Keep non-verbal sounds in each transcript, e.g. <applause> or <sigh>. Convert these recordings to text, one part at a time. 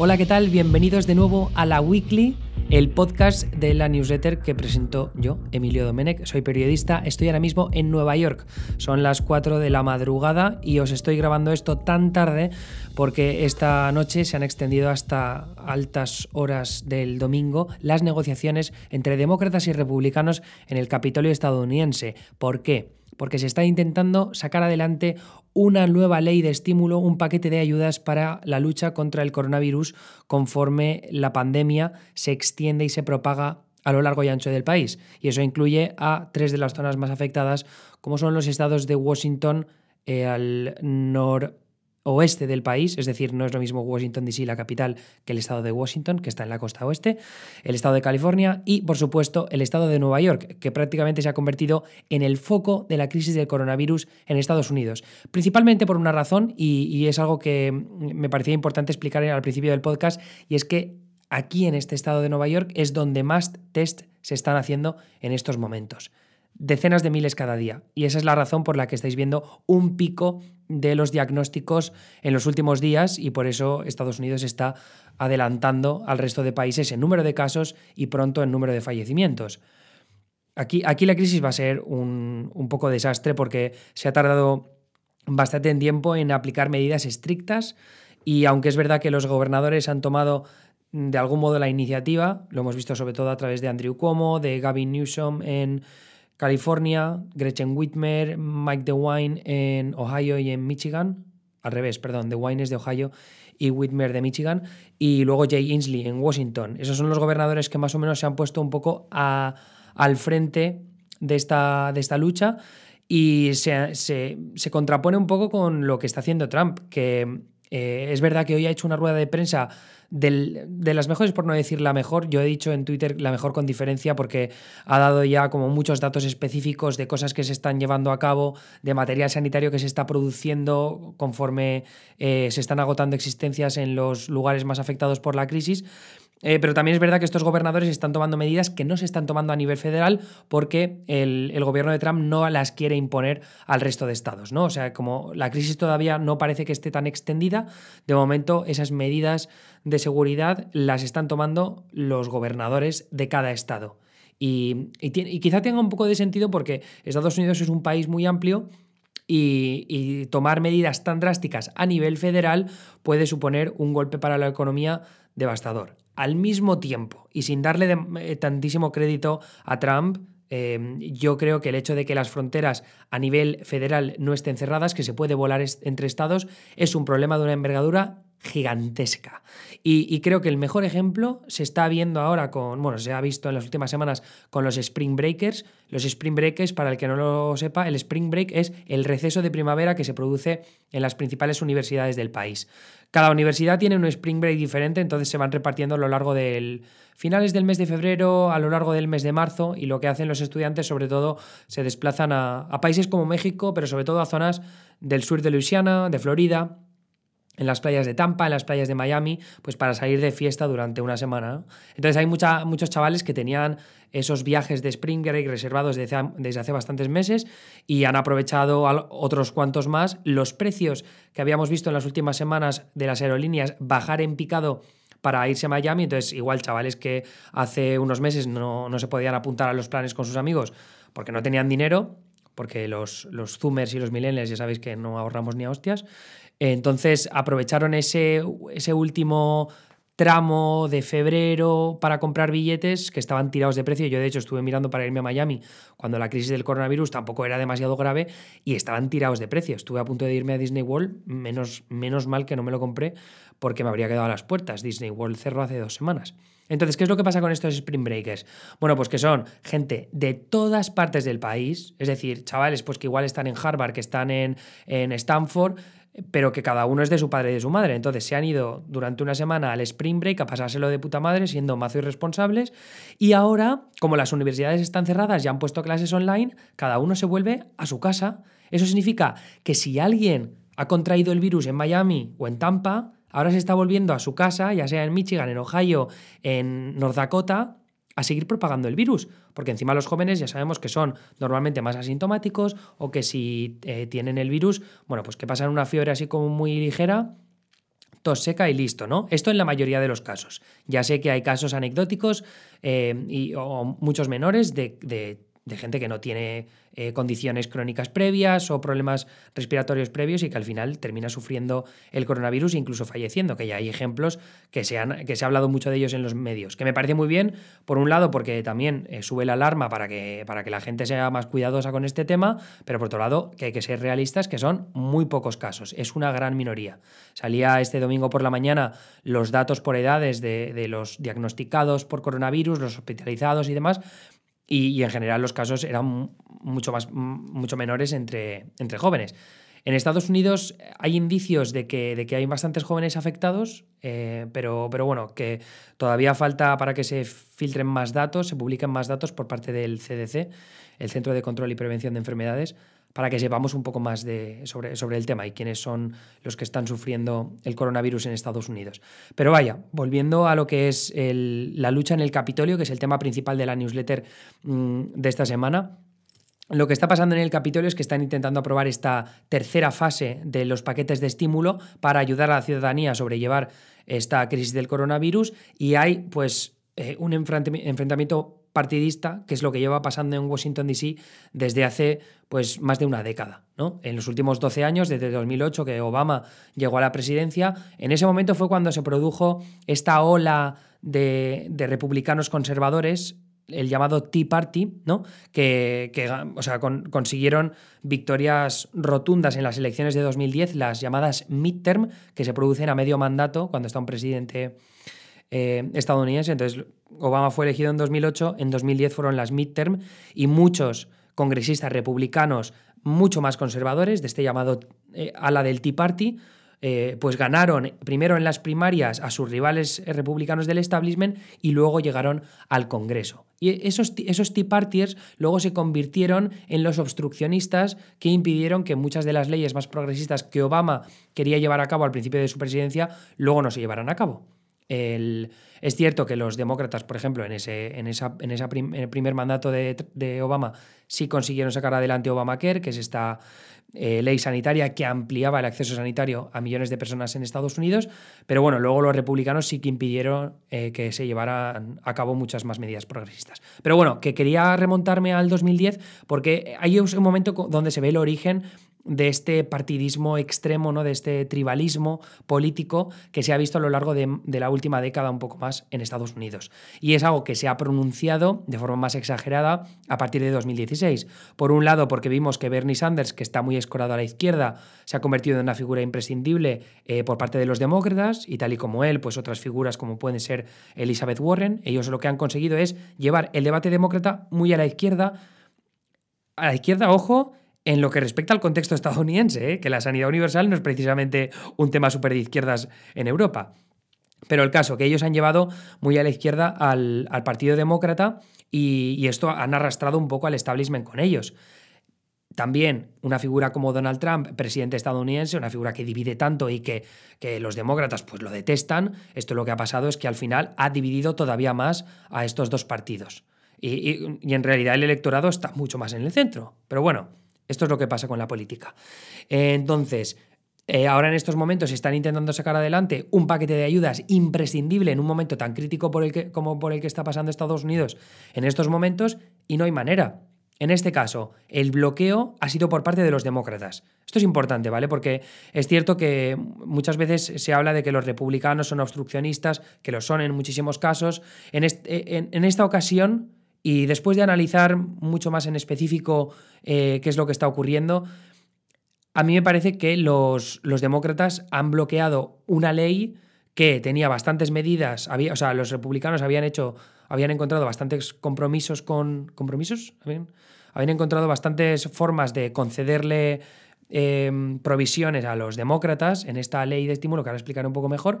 Hola, ¿qué tal? Bienvenidos de nuevo a la Weekly, el podcast de la newsletter que presento yo, Emilio Domenech. Soy periodista, estoy ahora mismo en Nueva York. Son las 4 de la madrugada y os estoy grabando esto tan tarde porque esta noche se han extendido hasta altas horas del domingo las negociaciones entre demócratas y republicanos en el Capitolio estadounidense. ¿Por qué? Porque se está intentando sacar adelante una nueva ley de estímulo, un paquete de ayudas para la lucha contra el coronavirus conforme la pandemia se extiende y se propaga a lo largo y ancho del país. Y eso incluye a tres de las zonas más afectadas, como son los estados de Washington, eh, al nor oeste del país, es decir, no es lo mismo Washington DC, la capital, que el estado de Washington, que está en la costa oeste, el estado de California y, por supuesto, el estado de Nueva York, que prácticamente se ha convertido en el foco de la crisis del coronavirus en Estados Unidos. Principalmente por una razón, y, es algo que me parecía importante explicar al principio del podcast, y es que aquí en este estado de Nueva York es donde más test se están haciendo en estos momentos decenas de miles cada día. Y esa es la razón por la que estáis viendo un pico de los diagnósticos en los últimos días y por eso Estados Unidos está adelantando al resto de países en número de casos y pronto en número de fallecimientos. Aquí, aquí la crisis va a ser un, poco desastre porque se ha tardado bastante tiempo en aplicar medidas estrictas y aunque es verdad que los gobernadores han tomado de algún modo la iniciativa, lo hemos visto sobre todo a través de Andrew Cuomo, de Gavin Newsom en California, Gretchen Whitmer, Mike DeWine en Ohio y en Michigan. Al revés, perdón, DeWine es de Ohio y Whitmer de Michigan. Y luego Jay Inslee en Washington. Esos son los gobernadores que más o menos se han puesto un poco al frente de esta, de esta lucha. Y se, se, contrapone un poco con lo que está haciendo Trump, que eh, es verdad que hoy ha hecho una rueda de prensa de las mejores, por no decir la mejor, yo he dicho en Twitter la mejor con diferencia porque ha dado ya como muchos datos específicos de cosas que se están llevando a cabo, de material sanitario que se está produciendo conforme eh, se están agotando existencias en los lugares más afectados por la crisis. Eh, pero también es verdad que estos gobernadores están tomando medidas que no se están tomando a nivel federal porque el, gobierno de Trump no las quiere imponer al resto de estados. ¿no? O sea, como la crisis todavía no parece que esté tan extendida, de momento esas medidas de seguridad las están tomando los gobernadores de cada estado. Y, quizá tenga un poco de sentido porque Estados Unidos es un país muy amplio y, tomar medidas tan drásticas a nivel federal puede suponer un golpe para la economía devastador. Al mismo tiempo y sin darle eh, tantísimo crédito a Trump, em, yo creo que el hecho de que las fronteras a nivel federal no estén cerradas, que se puede volar entre estados, es un problema de una envergadura gigantesca. Y, creo que el mejor ejemplo se está viendo ahora con, bueno, se ha visto en las últimas semanas con los Spring Breakers. Los Spring Breakers, para el que no lo sepa, el Spring Break es el receso de primavera que se produce en las principales universidades del país. Cada universidad tiene un Spring Break diferente, entonces se van repartiendo a lo largo del finales del mes de febrero, a lo largo del mes de marzo, y lo que hacen los estudiantes sobre todo se desplazan a, a países como México, pero sobre todo a zonas del sur de Luisiana, de Florida, en las playas de Tampa, en las playas de Miami, pues para salir de fiesta durante una semana. Entonces hay muchos chavales que tenían esos viajes de Spring Break reservados desde, desde, hace bastantes meses y han aprovechado otros cuantos más. Los precios que habíamos visto en las últimas semanas de las aerolíneas bajar en picado para irse a Miami, entonces igual chavales que hace unos meses no, no se podían apuntar a los planes con sus amigos porque no tenían dinero, porque los, los zoomers y los millennials ya sabéis que no ahorramos ni a hostias, entonces aprovecharon ese, ese último tramo de febrero para comprar billetes que estaban tirados de precio. Yo de hecho estuve mirando para irme a Miami cuando la crisis del coronavirus tampoco era demasiado grave y estaban tirados de precio. Estuve a punto de irme a Disney World, menos, menos mal que no me lo compré porque me habría quedado a las puertas. Disney World cerró hace dos semanas. Entonces, ¿qué es lo que pasa con estos Spring Breakers? Bueno, pues que son gente de todas partes del país, es decir, chavales pues que igual están en Harvard, que están en, en Stanford, pero que cada uno es de su padre y de su madre. Entonces se han ido durante una semana al Spring Break a pasárselo de puta madre, siendo mazo irresponsables. Y ahora, como las universidades están cerradas y han puesto clases online, cada uno se vuelve a su casa. Eso significa que si alguien ha contraído el virus en Miami o en Tampa, ahora se está volviendo a su casa, ya sea en Michigan, en Ohio, en North Dakota, a seguir propagando el virus, porque encima los jóvenes ya sabemos que son normalmente más asintomáticos o que si eh, tienen el virus, bueno, pues que pasan una fiebre así como muy ligera, tos seca y listo, ¿no? Esto en la mayoría de los casos. Ya sé que hay casos anecdóticos eh, y, o muchos menores de, de de gente que no tiene eh, condiciones crónicas previas o problemas respiratorios previos y que al final termina sufriendo el coronavirus e incluso falleciendo, que ya hay ejemplos que se, han, que se ha hablado mucho de ellos en los medios, que me parece muy bien, por un lado, porque también eh, sube la alarma para que, para que la gente sea más cuidadosa con este tema, pero por otro lado, que hay que ser realistas, que son muy pocos casos, es una gran minoría. Salía este domingo por la mañana los datos por edades de, de los diagnosticados por coronavirus, los hospitalizados y demás, y, en general los casos eran mucho, más, mucho menores entre, entre jóvenes. En Estados Unidos hay indicios de que, de que hay bastantes jóvenes afectados, eh, pero, pero bueno, que todavía falta para que se filtren más datos, se publiquen más datos por parte del CDC, el Centro de Control y Prevención de Enfermedades, para que sepamos un poco más de, sobre, sobre el tema y quiénes son los que están sufriendo el coronavirus en Estados Unidos. Pero vaya, volviendo a lo que es la lucha en el Capitolio, que es el tema principal de la newsletter mm, de esta semana, lo que está pasando en el Capitolio es que están intentando aprobar esta tercera fase de los paquetes de estímulo para ayudar a la ciudadanía a sobrellevar esta crisis del coronavirus y hay pues eh, un enfrentamiento partidista, que es lo que lleva pasando en Washington DC desde hace pues, más de una década. ¿no? En los últimos 12 años, desde 2008 que Obama llegó a la presidencia, en ese momento fue cuando se produjo esta ola de, republicanos conservadores el llamado Tea Party, ¿no? que, o sea, consiguieron victorias rotundas en las elecciones de 2010, las llamadas midterm, que se producen a medio mandato cuando está un presidente eh, estadounidense. Entonces, Obama fue elegido en 2008, en 2010 fueron las midterm y muchos congresistas republicanos mucho más conservadores de este llamado eh, ala del Tea Party, eh, pues ganaron primero en las primarias a sus rivales republicanos del establishment y luego llegaron al Congreso. Y esos, esos Tea Partiers luego se convirtieron en los obstruccionistas que impidieron que muchas de las leyes más progresistas que Obama quería llevar a cabo al principio de su presidencia luego no se llevaran a cabo es cierto que los demócratas, por ejemplo, en ese, en esa, en el primer mandato de, Obama, sí consiguieron sacar adelante Obamacare, que es esta eh, ley sanitaria que ampliaba el acceso sanitario a millones de personas en Estados Unidos, pero bueno, luego los republicanos sí que impidieron eh, que se llevaran a cabo muchas más medidas progresistas. Pero bueno, que quería remontarme al 2010 porque hay un momento donde se ve el origen de este partidismo extremo, ¿no? de este tribalismo político que se ha visto a lo largo de, la última década un poco más en Estados Unidos. Y es algo que se ha pronunciado de forma más exagerada a partir de 2016. Por un lado, porque vimos que Bernie Sanders, que está muy escorado a la izquierda, se ha convertido en una figura imprescindible eh, por parte de los demócratas, y tal y como él, pues otras figuras como pueden ser Elizabeth Warren, ellos lo que han conseguido es llevar el debate demócrata muy a la izquierda. A la izquierda, ojo, en lo que respecta al contexto estadounidense, ¿eh? que la sanidad universal no es precisamente un tema súper de izquierdas en Europa. Pero el caso, que ellos han llevado muy a la izquierda al, Partido Demócrata y, esto han arrastrado un poco al establishment con ellos. También una figura como Donald Trump, presidente estadounidense, una figura que divide tanto y que, que, los demócratas pues lo detestan, esto lo que ha pasado es que al final ha dividido todavía más a estos dos partidos. y en realidad el electorado está mucho más en el centro. Pero bueno, esto es lo que pasa con la política. Entonces, eh, ahora en estos momentos están intentando sacar adelante un paquete de ayudas imprescindible en un momento tan crítico como por el que está pasando Estados Unidos en estos momentos y no hay manera. En este caso, el bloqueo ha sido por parte de los demócratas. Esto es importante, ¿vale? Porque es cierto que muchas veces se habla de que los republicanos son obstruccionistas, que lo son en muchísimos casos. En, en esta ocasión, y después de analizar mucho más en específico eh, qué es lo que está ocurriendo, a mí me parece que los, demócratas han bloqueado una ley que tenía bastantes medidas, había, o sea, los republicanos habían hecho, habían encontrado bastantes compromisos con... ¿Compromisos? Habían, encontrado bastantes formas de concederle em, provisiones a los demócratas en esta ley de estímulo, que ahora explicaré un poco mejor,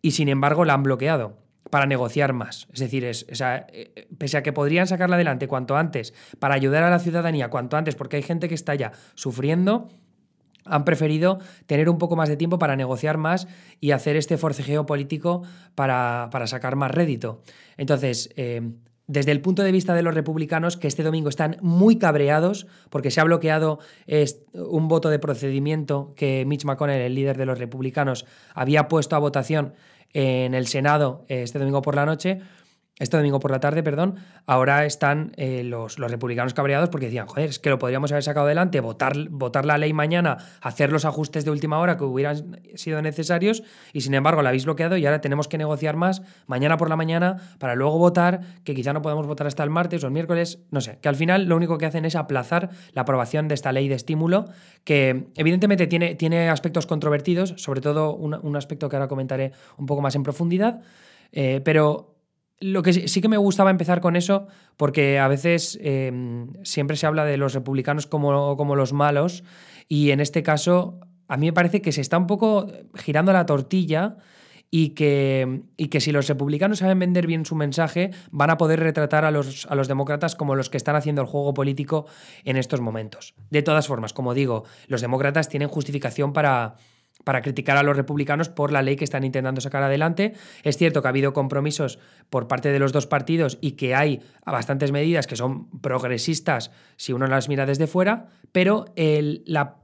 y sin embargo la han bloqueado para negociar más. Es decir, es, eh, pese a que podrían sacarla adelante cuanto antes, para ayudar a la ciudadanía cuanto antes, porque hay gente que está ya sufriendo, han preferido tener un poco más de tiempo para negociar más y hacer este forcejeo político para, sacar más rédito. Entonces, eh, desde el punto de vista de los republicanos, que este domingo están muy cabreados porque se ha bloqueado un voto de procedimiento que Mitch McConnell, el líder de los republicanos, había puesto a votación en el Senado este domingo por la noche este domingo por la tarde, perdón, ahora están eh, los, los, republicanos cabreados porque decían, joder, es que lo podríamos haber sacado adelante, votar, votar la ley mañana, hacer los ajustes de última hora que hubieran sido necesarios y sin embargo la habéis bloqueado y ahora tenemos que negociar más mañana por la mañana para luego votar, que quizá no podemos votar hasta el martes o el miércoles, no sé, que al final lo único que hacen es aplazar la aprobación de esta ley de estímulo que evidentemente tiene, tiene aspectos controvertidos, sobre todo un, aspecto que ahora comentaré un poco más en profundidad, eh, pero lo que sí que me gustaba empezar con eso, porque a veces em, siempre se habla de los republicanos como, como, los malos, y en este caso a mí me parece que se está un poco girando la tortilla y que, y que si los republicanos saben vender bien su mensaje, van a poder retratar a los, a los demócratas como los que están haciendo el juego político en estos momentos. De todas formas, como digo, los demócratas tienen justificación para para criticar a los republicanos por la ley que están intentando sacar adelante. Es cierto que ha habido compromisos por parte de los dos partidos y que hay bastantes medidas que son progresistas si uno las mira desde fuera, pero la,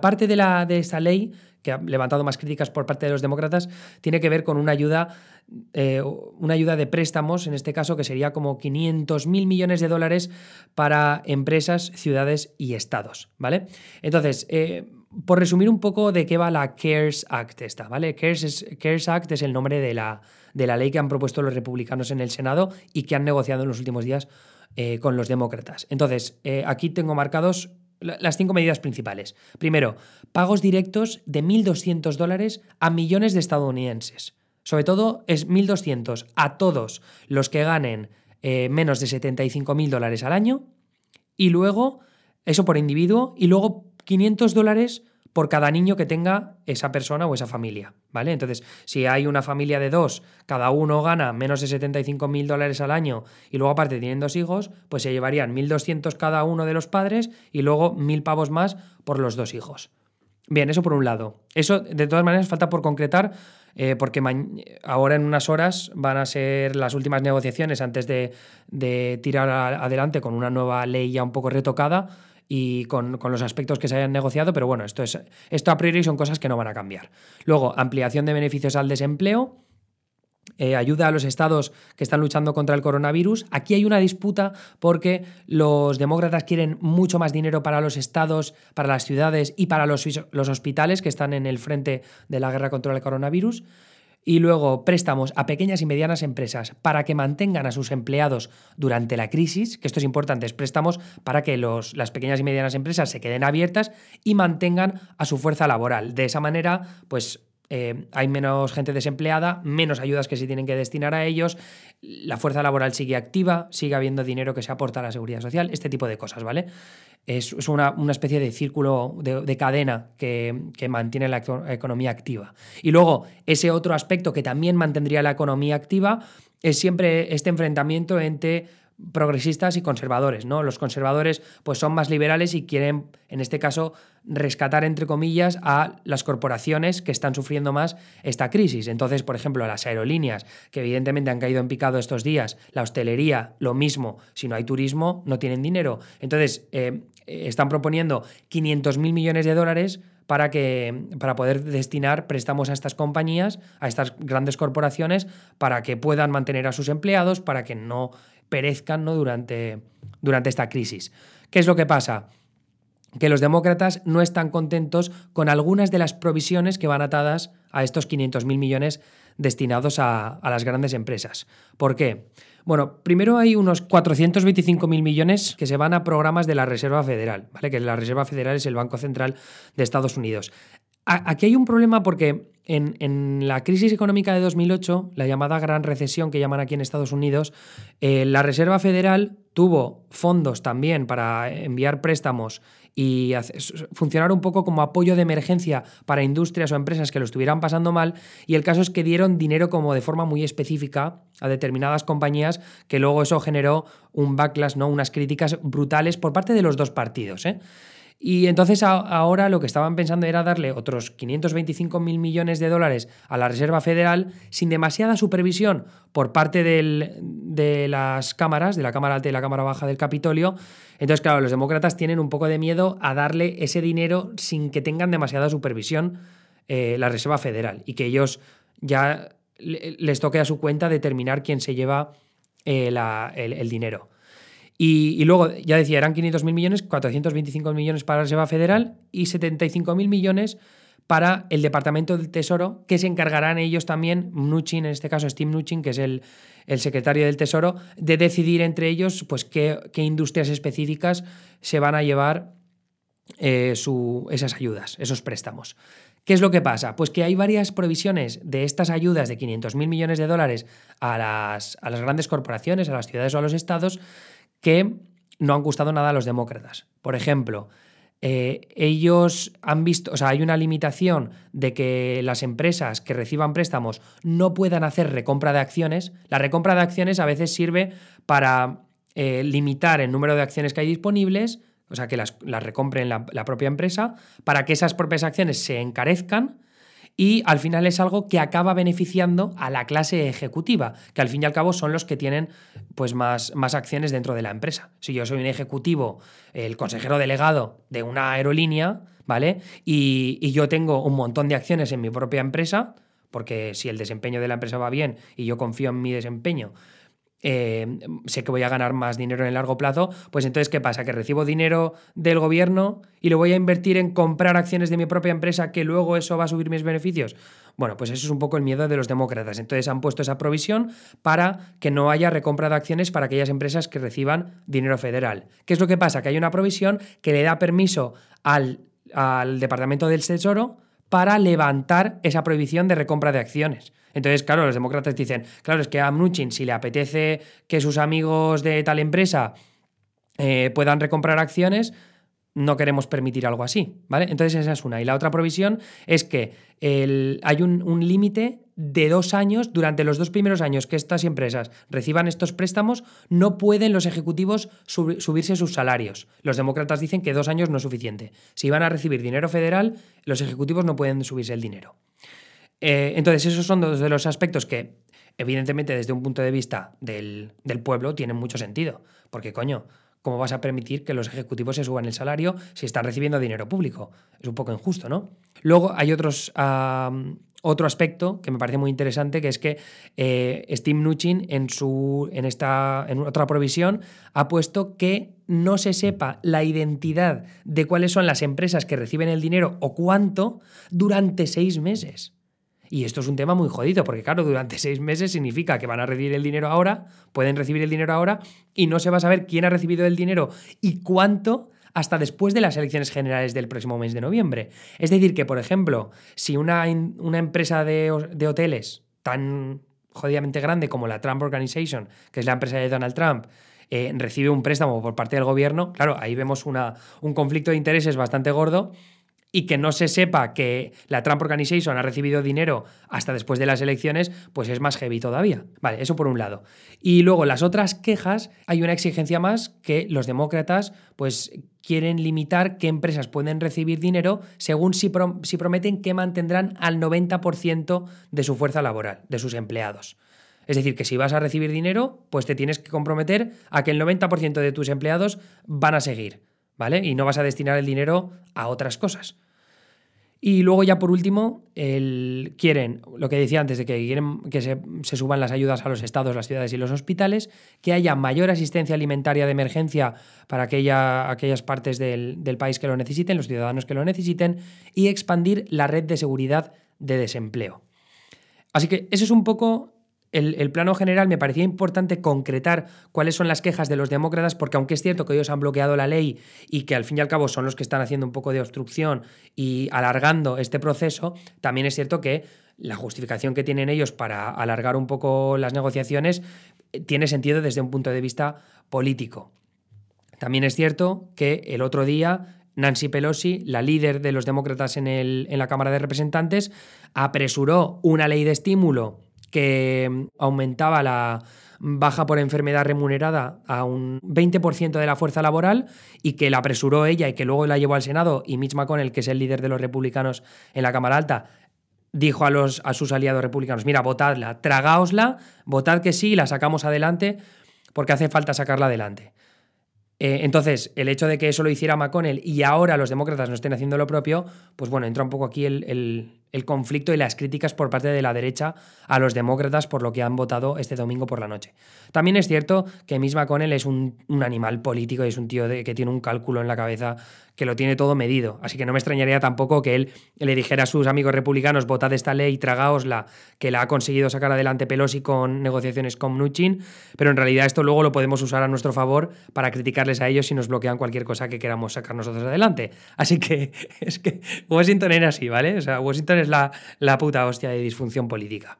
parte de, la, de ley que ha levantado más críticas por parte de los demócratas, tiene que ver con una ayuda, eh, una ayuda de préstamos, en este caso, que sería como 500 mil millones de dólares para empresas, ciudades y estados, ¿vale? Entonces, eh, por resumir un poco de qué va la CARES Act esta, ¿vale? CARES, Act es el nombre de la, de la, ley que han propuesto los republicanos en el Senado y que han negociado en los últimos días eh, con los demócratas. Entonces, eh, aquí tengo marcados las cinco medidas principales. Primero, pagos directos de 1.200 dólares a millones de estadounidenses. Sobre todo es 1.200 a todos los que ganen eh, menos de 75.000 dólares al año. Y luego, eso por individuo. Y luego 500 dólares por cada niño que tenga esa persona o esa familia, ¿vale? Entonces, si hay una familia de dos, cada uno gana menos de 75 mil dólares al año y luego aparte tienen dos hijos, pues se llevarían 1.200 cada uno de los padres y luego 1.000 pavos más por los dos hijos. Bien, eso por un lado. Eso, de todas maneras, falta por concretar, eh, porque ahora en unas horas van a ser las últimas negociaciones antes de, de tirar adelante con una nueva ley ya un poco retocada y con, los aspectos que se hayan negociado, pero bueno, esto, es, esto a priori son cosas que no van a cambiar. Luego, ampliación de beneficios al desempleo. Eh, ayuda a los estados que están luchando contra el coronavirus. Aquí hay una disputa porque los demócratas quieren mucho más dinero para los estados, para las ciudades y para los, los hospitales que están en el frente de la guerra contra el coronavirus y luego préstamos a pequeñas y medianas empresas para que mantengan a sus empleados durante la crisis, que esto es importante, es préstamos para que los, las pequeñas y medianas empresas se queden abiertas y mantengan a su fuerza laboral. De esa manera, pues eh, hay menos gente desempleada, menos ayudas que se tienen que destinar a ellos, la fuerza laboral sigue activa, sigue habiendo dinero que se aporta a la seguridad social, este tipo de cosas, ¿vale? Es, una, especie de círculo de, cadena que, mantiene la economía activa. Y luego, ese otro aspecto que también mantendría la economía activa es siempre este enfrentamiento entre progresistas y conservadores, ¿no? Los conservadores pues son más liberales y quieren, en este caso, rescatar, entre comillas, a las corporaciones que están sufriendo más esta crisis. Entonces, por ejemplo, las aerolíneas, que evidentemente han caído en picado estos días, la hostelería, lo mismo, si no hay turismo, no tienen dinero. Entonces, eh, están proponiendo 500 mil millones de dólares para, que, para poder destinar préstamos a estas compañías, a estas grandes corporaciones, para que puedan mantener a sus empleados, para que no perezcan ¿no? Durante, durante esta crisis. ¿Qué es lo que pasa? que los demócratas no están contentos con algunas de las provisiones que van atadas a estos 500.000 millones destinados a, a, las grandes empresas. ¿Por qué? Bueno, primero hay unos 425.000 millones que se van a programas de la Reserva Federal, ¿vale? Que la Reserva Federal es el Banco Central de Estados Unidos. Aquí hay un problema porque en, la crisis económica de 2008, la llamada gran recesión que llaman aquí en Estados Unidos, eh, la Reserva Federal tuvo fondos también para enviar préstamos y funcionar un poco como apoyo de emergencia para industrias o empresas que lo estuvieran pasando mal. Y el caso es que dieron dinero como de forma muy específica a determinadas compañías que luego eso generó un backlash, ¿no? unas críticas brutales por parte de los dos partidos. ¿eh? Y entonces ahora lo que estaban pensando era darle otros 525 mil millones de dólares a la Reserva Federal sin demasiada supervisión por parte de las cámaras, de la Cámara Alta y la Cámara Baja del Capitolio. Entonces, claro, los demócratas tienen un poco de miedo a darle ese dinero sin que tengan demasiada supervisión eh, la Reserva Federal y que ellos ya les toque a su cuenta determinar quién se lleva eh, el dinero. Y, luego, ya decía, eran 500.000 millones, 425 millones para la Reserva Federal y 75.000 millones para el Departamento del Tesoro, que se encargarán ellos también, Mnuchin, en este caso Steve Mnuchin, que es el, secretario del Tesoro, de decidir entre ellos pues, qué, industrias específicas se van a llevar eh, esas ayudas, esos préstamos. ¿Qué es lo que pasa? Pues que hay varias provisiones de estas ayudas de 500.000 millones de dólares a las, a las grandes corporaciones, a las ciudades o a los estados, que no han gustado nada a los demócratas. Por ejemplo, eh, ellos han visto, o sea, hay una limitación de que las empresas que reciban préstamos no puedan hacer recompra de acciones. La recompra de acciones a veces sirve para eh, limitar el número de acciones que hay disponibles, o sea, que las, recompren la, la propia empresa, para que esas propias acciones se encarezcan y al final es algo que acaba beneficiando a la clase ejecutiva, que al fin y al cabo son los que tienen pues, más, más acciones dentro de la empresa. Si yo soy un ejecutivo, el consejero delegado de una aerolínea, ¿vale? Y, y yo tengo un montón de acciones en mi propia empresa, porque si el desempeño de la empresa va bien y yo confío en mi desempeño, eh, sé que voy a ganar más dinero en el largo plazo, pues entonces, ¿qué pasa? Que recibo dinero del gobierno y lo voy a invertir en comprar acciones de mi propia empresa, que luego eso va a subir mis beneficios. Bueno, pues eso es un poco el miedo de los demócratas. Entonces han puesto esa provisión para que no haya recompra de acciones para aquellas empresas que reciban dinero federal. ¿Qué es lo que pasa? Que hay una provisión que le da permiso al, al Departamento del Tesoro para levantar esa prohibición de recompra de acciones. Entonces, claro, los demócratas dicen, claro, es que a Mnuchin, si le apetece que sus amigos de tal empresa eh, puedan recomprar acciones, no queremos permitir algo así, ¿vale? Entonces esa es una. Y la otra provisión es que hay un, límite de dos años, durante los dos primeros años que estas empresas reciban estos préstamos, no pueden los ejecutivos subirse sus salarios. Los demócratas dicen que dos años no es suficiente. Si van a recibir dinero federal, los ejecutivos no pueden subirse el dinero. Eh, entonces, esos son dos de los aspectos que, evidentemente, desde un punto de vista del, pueblo, tienen mucho sentido. Porque, coño, ¿cómo vas a permitir que los ejecutivos se suban el salario si están recibiendo dinero público? Es un poco injusto, ¿no? Luego hay otros, otro aspecto que me parece muy interesante, que es que eh, Steve Mnuchin en, su, en, esta, en otra provisión ha puesto que no se sepa la identidad de cuáles son las empresas que reciben el dinero o cuánto durante seis meses. Y esto es un tema muy jodido, porque claro, durante seis meses significa que van a recibir el dinero ahora, pueden recibir el dinero ahora, y no se va a saber quién ha recibido el dinero y cuánto hasta después de las elecciones generales del próximo mes de noviembre. Es decir, que, por ejemplo, si una, una empresa de, hoteles tan jodidamente grande como la Trump Organization, que es la empresa de Donald Trump, eh, recibe un préstamo por parte del gobierno, claro, ahí vemos una, un conflicto de intereses bastante gordo y que no se sepa que la Trump Organization ha recibido dinero hasta después de las elecciones, pues es más heavy todavía. Vale, eso por un lado. Y luego las otras quejas, hay una exigencia más que los demócratas pues quieren limitar qué empresas pueden recibir dinero según si, si prometen que mantendrán al 90% de su fuerza laboral, de sus empleados. Es decir, que si vas a recibir dinero, pues te tienes que comprometer a que el 90% de tus empleados van a seguir, ¿vale? Y no vas a destinar el dinero a otras cosas. Y luego ya por último, el, quieren, lo que decía antes, de que quieren que se, suban las ayudas a los estados, las ciudades y los hospitales, que haya mayor asistencia alimentaria de emergencia para aquella, aquellas partes del, del país que lo necesiten, los ciudadanos que lo necesiten, y expandir la red de seguridad de desempleo. Así que eso es un poco el, plano general me parecía importante concretar cuáles son las quejas de los demócratas, porque aunque es cierto que ellos han bloqueado la ley y que al fin y al cabo son los que están haciendo un poco de obstrucción y alargando este proceso, también es cierto que la justificación que tienen ellos para alargar un poco las negociaciones eh, tiene sentido desde un punto de vista político. También es cierto que el otro día Nancy Pelosi, la líder de los demócratas en, en la Cámara de Representantes, apresuró una ley de estímulo que aumentaba la baja por enfermedad remunerada a un 20% de la fuerza laboral y que la apresuró ella y que luego la llevó al Senado y Mitch McConnell, que es el líder de los republicanos en la Cámara Alta, dijo a, los, a sus aliados republicanos, mira, votadla, tragaosla, votad que sí y la sacamos adelante porque hace falta sacarla adelante. Eh, entonces, el hecho de que eso lo hiciera McConnell y ahora los demócratas no estén haciendo lo propio, pues bueno, entra un poco aquí el, el conflicto y las críticas por parte de la derecha a los demócratas por lo que han votado este domingo por la noche. También es cierto que Mitch McConnell es un, animal político y es un tío de, que tiene un cálculo en la cabeza que lo tiene todo medido. Así que no me extrañaría tampoco que él le dijera a sus amigos republicanos, votad esta ley, tragaosla, que la ha conseguido sacar adelante Pelosi con negociaciones con Mnuchin, pero en realidad esto luego lo podemos usar a nuestro favor para criticarles a ellos si nos bloquean cualquier cosa que queramos sacar nosotros adelante. Así que <laughs> es que Washington era así, ¿vale? O sea, Washington es la, la puta hostia de disfunción política.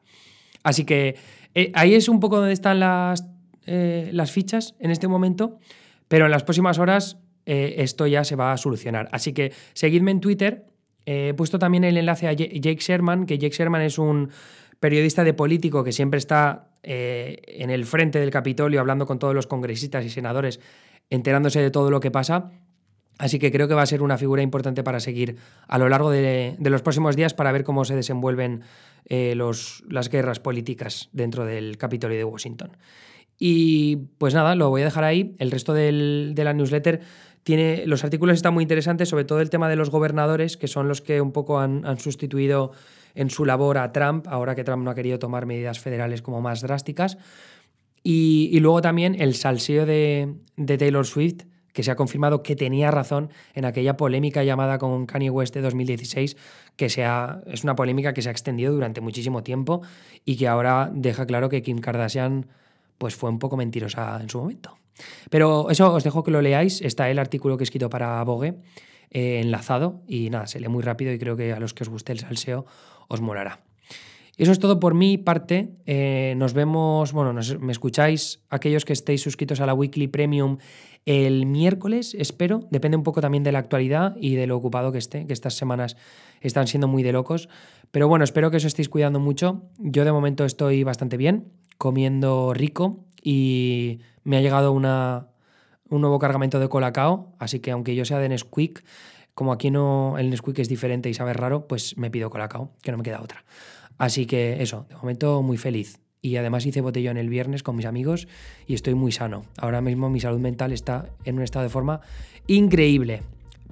Así que eh, ahí es un poco donde están las, eh, las fichas en este momento, pero en las próximas horas eh, esto ya se va a solucionar. Así que seguidme en Twitter. he puesto también el enlace a Jake Sherman, que Jake Sherman es un periodista de político que siempre está en el frente del Capitolio hablando con todos los congresistas y senadores, enterándose de todo lo que pasa. Así que creo que va a ser una figura importante para seguir a lo largo de, los próximos días para ver cómo se desenvuelven eh, las guerras políticas dentro del Capitolio de Washington. Y pues nada, lo voy a dejar ahí. El resto de la newsletter tiene. Los artículos están muy interesantes, sobre todo el tema de los gobernadores, que son los que un poco han, sustituido en su labor a Trump, ahora que Trump no ha querido tomar medidas federales como más drásticas. Y, luego también el salseo de Taylor Swift que se ha confirmado que tenía razón en aquella polémica llamada con Kanye West de 2016, que sea, es una polémica que se ha extendido durante muchísimo tiempo y que ahora deja claro que Kim Kardashian pues fue un poco mentirosa en su momento. Pero eso os dejo que lo leáis, está el artículo que he escrito para Vogue eh, enlazado y nada, se lee muy rápido y creo que a los que os guste el salseo os molará. Eso es todo por mi parte. Eh, nos vemos, bueno, me escucháis aquellos que estéis suscritos a la Weekly Premium el miércoles, espero. Depende un poco también de la actualidad y de lo ocupado que esté, que estas semanas están siendo muy de locos. Pero bueno, espero que os estéis cuidando mucho. Yo de momento estoy bastante bien, comiendo rico y me ha llegado una, un nuevo cargamento de colacao, así que aunque yo sea de Nesquik, como aquí no el Nesquik es diferente y sabe raro, pues me pido colacao, que no me queda otra. Así que eso, de momento muy feliz. Y además hice botellón el viernes con mis amigos y estoy muy sano. Ahora mismo mi salud mental está en un estado de forma increíble.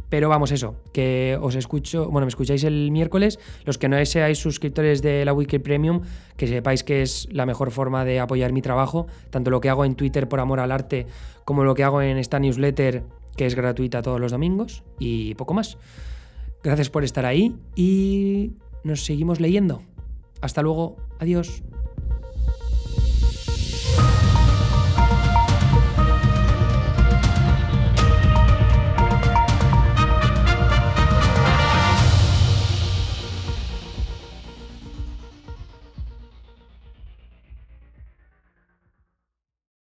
Pero vamos, eso, que os escucho, bueno, me escucháis el miércoles, los que no seáis suscriptores de la Weekly Premium, que sepáis que es la mejor forma de apoyar mi trabajo, tanto lo que hago en Twitter por amor al arte, como lo que hago en esta newsletter, que es gratuita todos los domingos, y poco más. Gracias por estar ahí y nos seguimos leyendo. Hasta luego. Adiós.